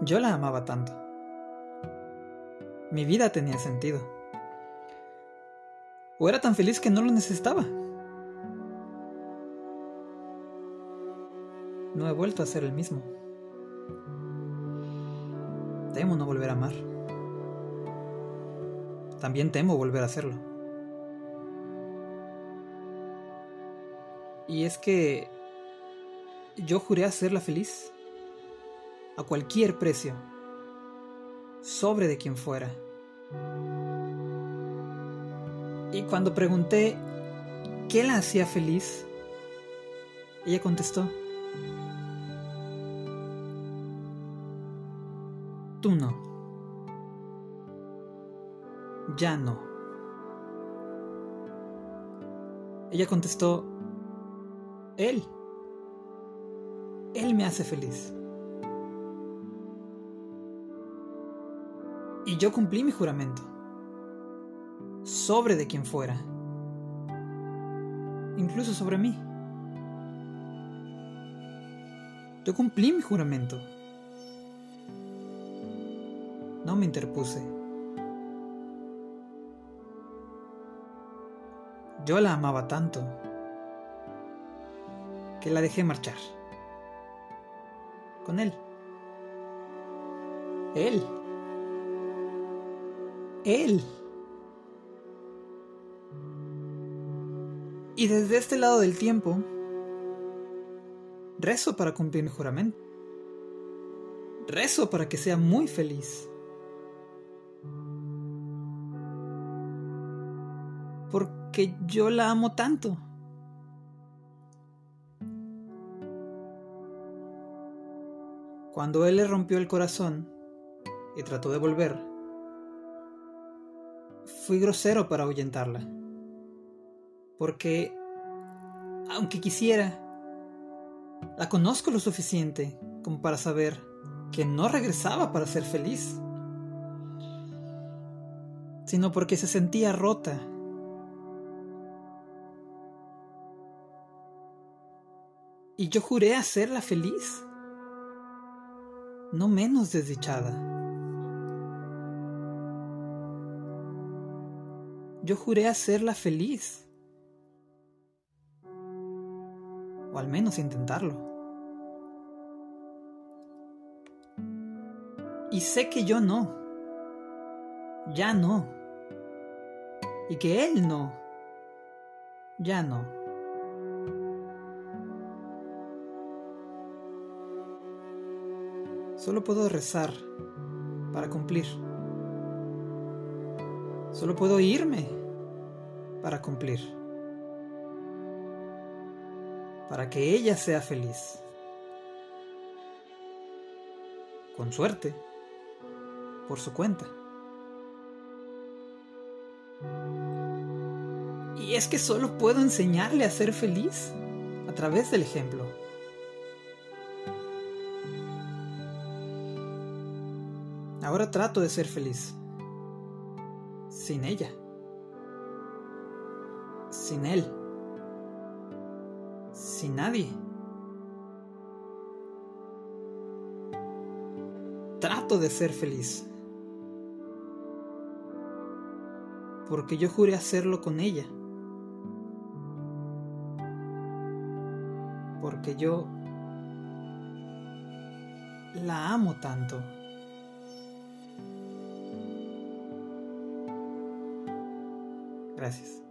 Yo la amaba tanto. Mi vida tenía sentido. O era tan feliz que no lo necesitaba. No he vuelto a ser el mismo. Temo no volver a amar. También temo volver a hacerlo. Y es que yo juré hacerla feliz a cualquier precio, sobre de quien fuera. Y cuando pregunté qué la hacía feliz, ella contestó, tú no, ya no. Ella contestó, él, él me hace feliz. Y yo cumplí mi juramento. Sobre de quien fuera. Incluso sobre mí. Yo cumplí mi juramento. No me interpuse. Yo la amaba tanto que la dejé marchar. Con él. Él él. Y desde este lado del tiempo, rezo para cumplir mi juramento. Rezo para que sea muy feliz. Porque yo la amo tanto. Cuando él le rompió el corazón y trató de volver, fui grosero para ahuyentarla. Porque, aunque quisiera, la conozco lo suficiente como para saber que no regresaba para ser feliz, sino porque se sentía rota. Y yo juré hacerla feliz, no menos desdichada. Yo juré hacerla feliz. O al menos intentarlo. Y sé que yo no. Ya no. Y que él no. Ya no. Solo puedo rezar para cumplir. Solo puedo irme para cumplir. Para que ella sea feliz. Con suerte. Por su cuenta. Y es que solo puedo enseñarle a ser feliz a través del ejemplo. Ahora trato de ser feliz. Sin ella sin él, sin nadie. Trato de ser feliz. Porque yo juré hacerlo con ella. Porque yo la amo tanto. Gracias.